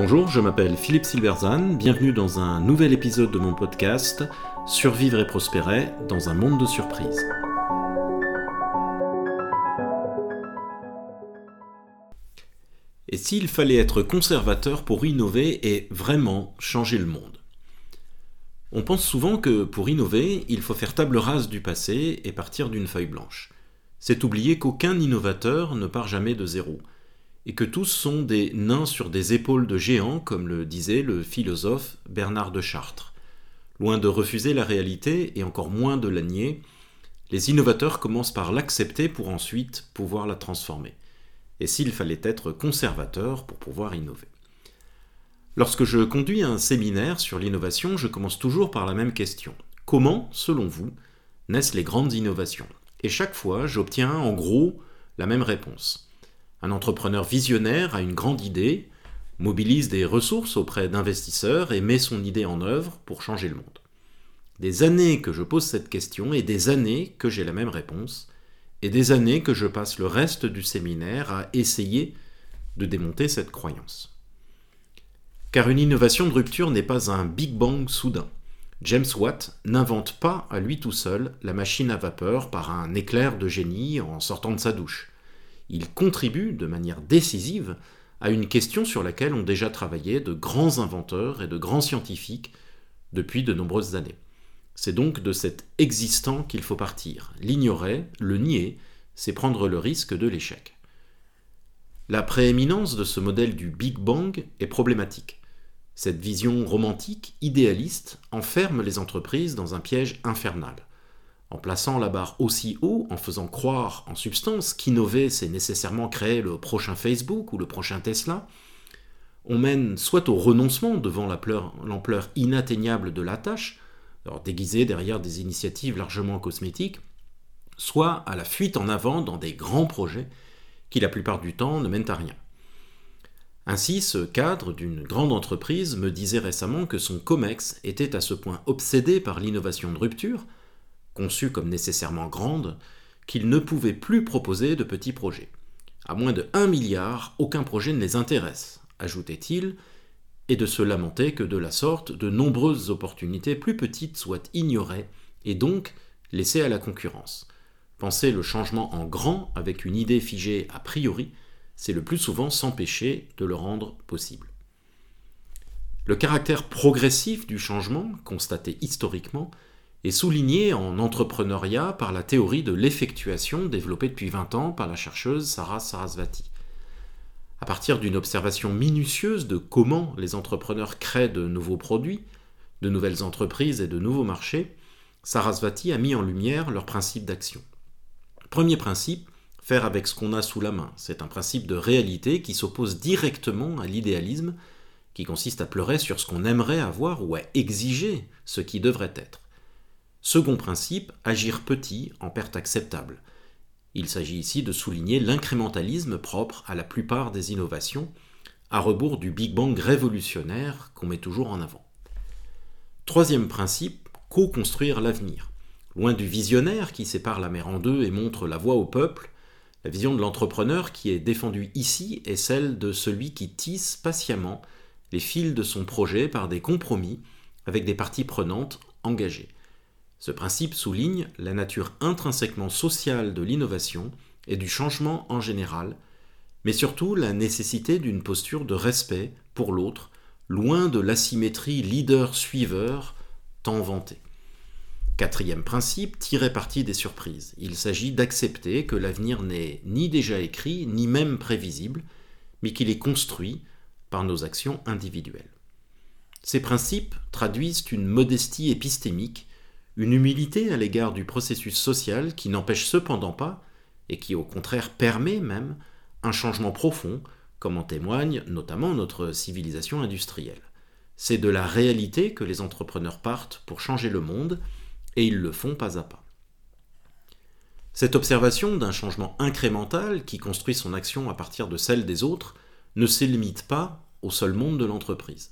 Bonjour, je m'appelle Philippe Silverzan, bienvenue dans un nouvel épisode de mon podcast Survivre et prospérer dans un monde de surprises. Et s'il fallait être conservateur pour innover et vraiment changer le monde? On pense souvent que pour innover, il faut faire table rase du passé et partir d'une feuille blanche. C'est oublier qu'aucun innovateur ne part jamais de zéro et que tous sont des nains sur des épaules de géants, comme le disait le philosophe Bernard de Chartres. Loin de refuser la réalité, et encore moins de la nier, les innovateurs commencent par l'accepter pour ensuite pouvoir la transformer. Et s'il fallait être conservateur pour pouvoir innover. Lorsque je conduis un séminaire sur l'innovation, je commence toujours par la même question. Comment, selon vous, naissent les grandes innovations? Et chaque fois, j'obtiens en gros la même réponse. Un entrepreneur visionnaire a une grande idée, mobilise des ressources auprès d'investisseurs et met son idée en œuvre pour changer le monde. Des années que je pose cette question et des années que j'ai la même réponse, et des années que je passe le reste du séminaire à essayer de démonter cette croyance. Car une innovation de rupture n'est pas un Big Bang soudain. James Watt n'invente pas à lui tout seul la machine à vapeur par un éclair de génie en sortant de sa douche il contribue de manière décisive à une question sur laquelle ont déjà travaillé de grands inventeurs et de grands scientifiques depuis de nombreuses années. C'est donc de cet existant qu'il faut partir. L'ignorer, le nier, c'est prendre le risque de l'échec. La prééminence de ce modèle du Big Bang est problématique. Cette vision romantique, idéaliste, enferme les entreprises dans un piège infernal en plaçant la barre aussi haut, en faisant croire en substance qu'innover, c'est nécessairement créer le prochain Facebook ou le prochain Tesla, on mène soit au renoncement devant l'ampleur inatteignable de la tâche, alors déguisée derrière des initiatives largement cosmétiques, soit à la fuite en avant dans des grands projets qui la plupart du temps ne mènent à rien. Ainsi, ce cadre d'une grande entreprise me disait récemment que son COMEX était à ce point obsédé par l'innovation de rupture conçue comme nécessairement grande, qu'ils ne pouvaient plus proposer de petits projets. À moins de 1 milliard, aucun projet ne les intéresse, ajoutait-il, et de se lamenter que de la sorte, de nombreuses opportunités plus petites soient ignorées et donc laissées à la concurrence. Penser le changement en grand avec une idée figée a priori, c'est le plus souvent s'empêcher de le rendre possible. Le caractère progressif du changement, constaté historiquement, est souligné en entrepreneuriat par la théorie de l'effectuation développée depuis 20 ans par la chercheuse Sarah Sarasvati. À partir d'une observation minutieuse de comment les entrepreneurs créent de nouveaux produits, de nouvelles entreprises et de nouveaux marchés, Sarasvati a mis en lumière leurs principes d'action. Premier principe, faire avec ce qu'on a sous la main. C'est un principe de réalité qui s'oppose directement à l'idéalisme, qui consiste à pleurer sur ce qu'on aimerait avoir ou à exiger ce qui devrait être. Second principe, agir petit en perte acceptable. Il s'agit ici de souligner l'incrémentalisme propre à la plupart des innovations, à rebours du Big Bang révolutionnaire qu'on met toujours en avant. Troisième principe, co-construire l'avenir. Loin du visionnaire qui sépare la mer en deux et montre la voie au peuple, la vision de l'entrepreneur qui est défendue ici est celle de celui qui tisse patiemment les fils de son projet par des compromis avec des parties prenantes engagées. Ce principe souligne la nature intrinsèquement sociale de l'innovation et du changement en général, mais surtout la nécessité d'une posture de respect pour l'autre, loin de l'asymétrie leader-suiveur tant vantée. Quatrième principe, tirer parti des surprises. Il s'agit d'accepter que l'avenir n'est ni déjà écrit, ni même prévisible, mais qu'il est construit par nos actions individuelles. Ces principes traduisent une modestie épistémique une humilité à l'égard du processus social qui n'empêche cependant pas, et qui au contraire permet même, un changement profond, comme en témoigne notamment notre civilisation industrielle. C'est de la réalité que les entrepreneurs partent pour changer le monde, et ils le font pas à pas. Cette observation d'un changement incrémental qui construit son action à partir de celle des autres ne se limite pas au seul monde de l'entreprise.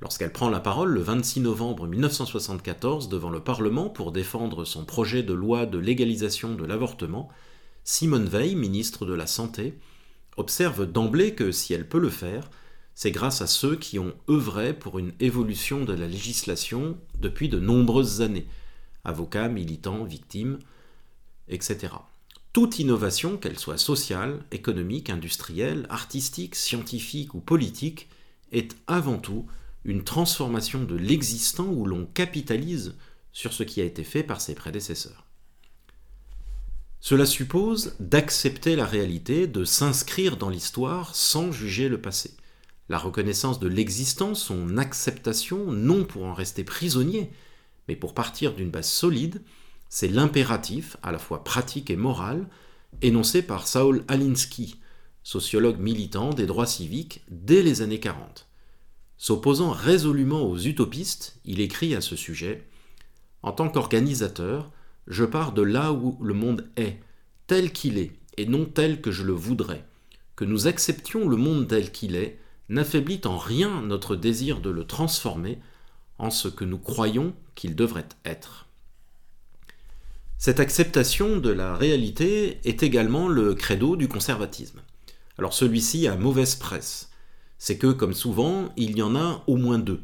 Lorsqu'elle prend la parole le 26 novembre 1974 devant le Parlement pour défendre son projet de loi de légalisation de l'avortement, Simone Veil, ministre de la Santé, observe d'emblée que si elle peut le faire, c'est grâce à ceux qui ont œuvré pour une évolution de la législation depuis de nombreuses années, avocats, militants, victimes, etc. Toute innovation, qu'elle soit sociale, économique, industrielle, artistique, scientifique ou politique, est avant tout une transformation de l'existant où l'on capitalise sur ce qui a été fait par ses prédécesseurs. Cela suppose d'accepter la réalité, de s'inscrire dans l'histoire sans juger le passé. La reconnaissance de l'existant, son acceptation, non pour en rester prisonnier, mais pour partir d'une base solide, c'est l'impératif, à la fois pratique et moral, énoncé par Saul Alinsky, sociologue militant des droits civiques dès les années 40. S'opposant résolument aux utopistes, il écrit à ce sujet En tant qu'organisateur, je pars de là où le monde est, tel qu'il est, et non tel que je le voudrais. Que nous acceptions le monde tel qu'il est n'affaiblit en rien notre désir de le transformer en ce que nous croyons qu'il devrait être. Cette acceptation de la réalité est également le credo du conservatisme. Alors celui-ci a mauvaise presse. C'est que, comme souvent, il y en a au moins deux.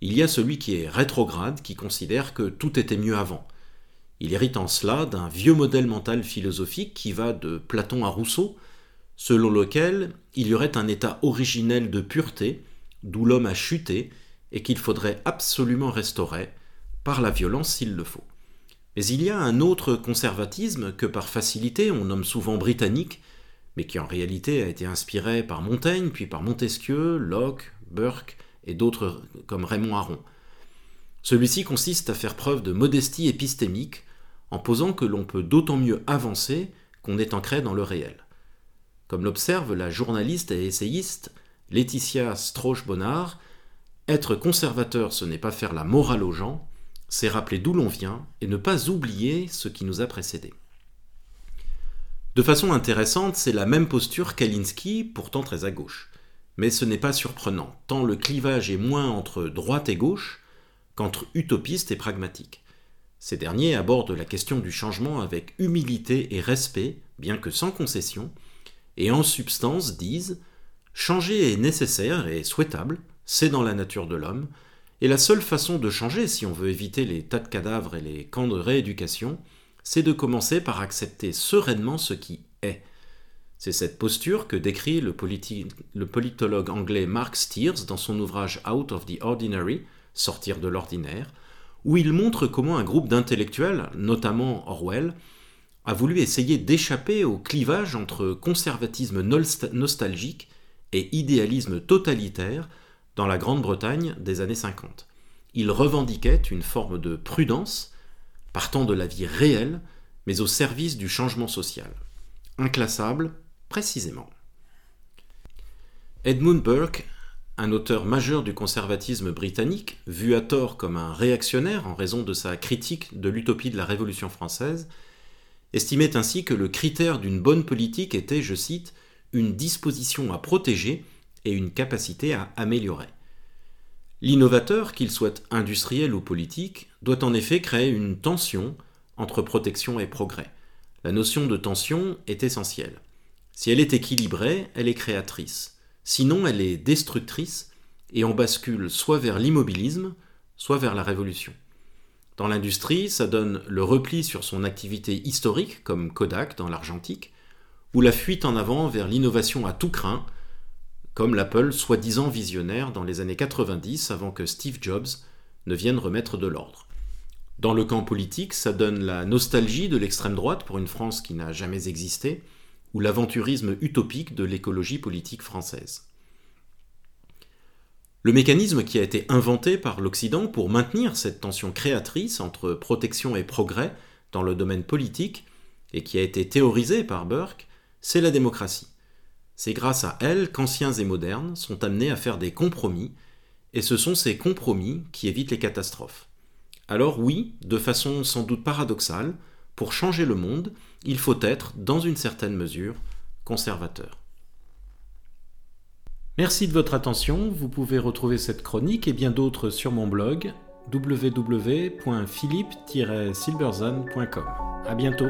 Il y a celui qui est rétrograde, qui considère que tout était mieux avant. Il hérite en cela d'un vieux modèle mental philosophique qui va de Platon à Rousseau, selon lequel il y aurait un état originel de pureté, d'où l'homme a chuté, et qu'il faudrait absolument restaurer, par la violence s'il le faut. Mais il y a un autre conservatisme que par facilité on nomme souvent britannique, mais qui en réalité a été inspiré par Montaigne, puis par Montesquieu, Locke, Burke et d'autres comme Raymond Aron. Celui-ci consiste à faire preuve de modestie épistémique en posant que l'on peut d'autant mieux avancer qu'on est ancré dans le réel. Comme l'observe la journaliste et essayiste Laetitia Strauch-Bonnard, être conservateur ce n'est pas faire la morale aux gens, c'est rappeler d'où l'on vient et ne pas oublier ce qui nous a précédés. De façon intéressante, c'est la même posture qu'Alinsky, pourtant très à gauche. Mais ce n'est pas surprenant, tant le clivage est moins entre droite et gauche qu'entre utopiste et pragmatique. Ces derniers abordent la question du changement avec humilité et respect, bien que sans concession, et en substance disent Changer est nécessaire et souhaitable, c'est dans la nature de l'homme, et la seule façon de changer, si on veut éviter les tas de cadavres et les camps de rééducation, c'est de commencer par accepter sereinement ce qui est. C'est cette posture que décrit le, politologue anglais Mark Steers dans son ouvrage Out of the Ordinary, Sortir de l'ordinaire, où il montre comment un groupe d'intellectuels, notamment Orwell, a voulu essayer d'échapper au clivage entre conservatisme nostalgique et idéalisme totalitaire dans la Grande-Bretagne des années 50. Il revendiquait une forme de prudence, partant de la vie réelle, mais au service du changement social. Inclassable, précisément. Edmund Burke, un auteur majeur du conservatisme britannique, vu à tort comme un réactionnaire en raison de sa critique de l'utopie de la Révolution française, estimait ainsi que le critère d'une bonne politique était, je cite, une disposition à protéger et une capacité à améliorer. L'innovateur, qu'il soit industriel ou politique, doit en effet créer une tension entre protection et progrès. La notion de tension est essentielle. Si elle est équilibrée, elle est créatrice. Sinon, elle est destructrice et on bascule soit vers l'immobilisme, soit vers la révolution. Dans l'industrie, ça donne le repli sur son activité historique, comme Kodak dans l'argentique, ou la fuite en avant vers l'innovation à tout craint, comme l'Apple soi-disant visionnaire dans les années 90 avant que Steve Jobs ne vienne remettre de l'ordre. Dans le camp politique, ça donne la nostalgie de l'extrême droite pour une France qui n'a jamais existé, ou l'aventurisme utopique de l'écologie politique française. Le mécanisme qui a été inventé par l'Occident pour maintenir cette tension créatrice entre protection et progrès dans le domaine politique, et qui a été théorisé par Burke, c'est la démocratie. C'est grâce à elle qu'anciens et modernes sont amenés à faire des compromis, et ce sont ces compromis qui évitent les catastrophes. Alors oui, de façon sans doute paradoxale, pour changer le monde, il faut être, dans une certaine mesure, conservateur. Merci de votre attention, vous pouvez retrouver cette chronique et bien d'autres sur mon blog www.philippe-silberzan.com. A bientôt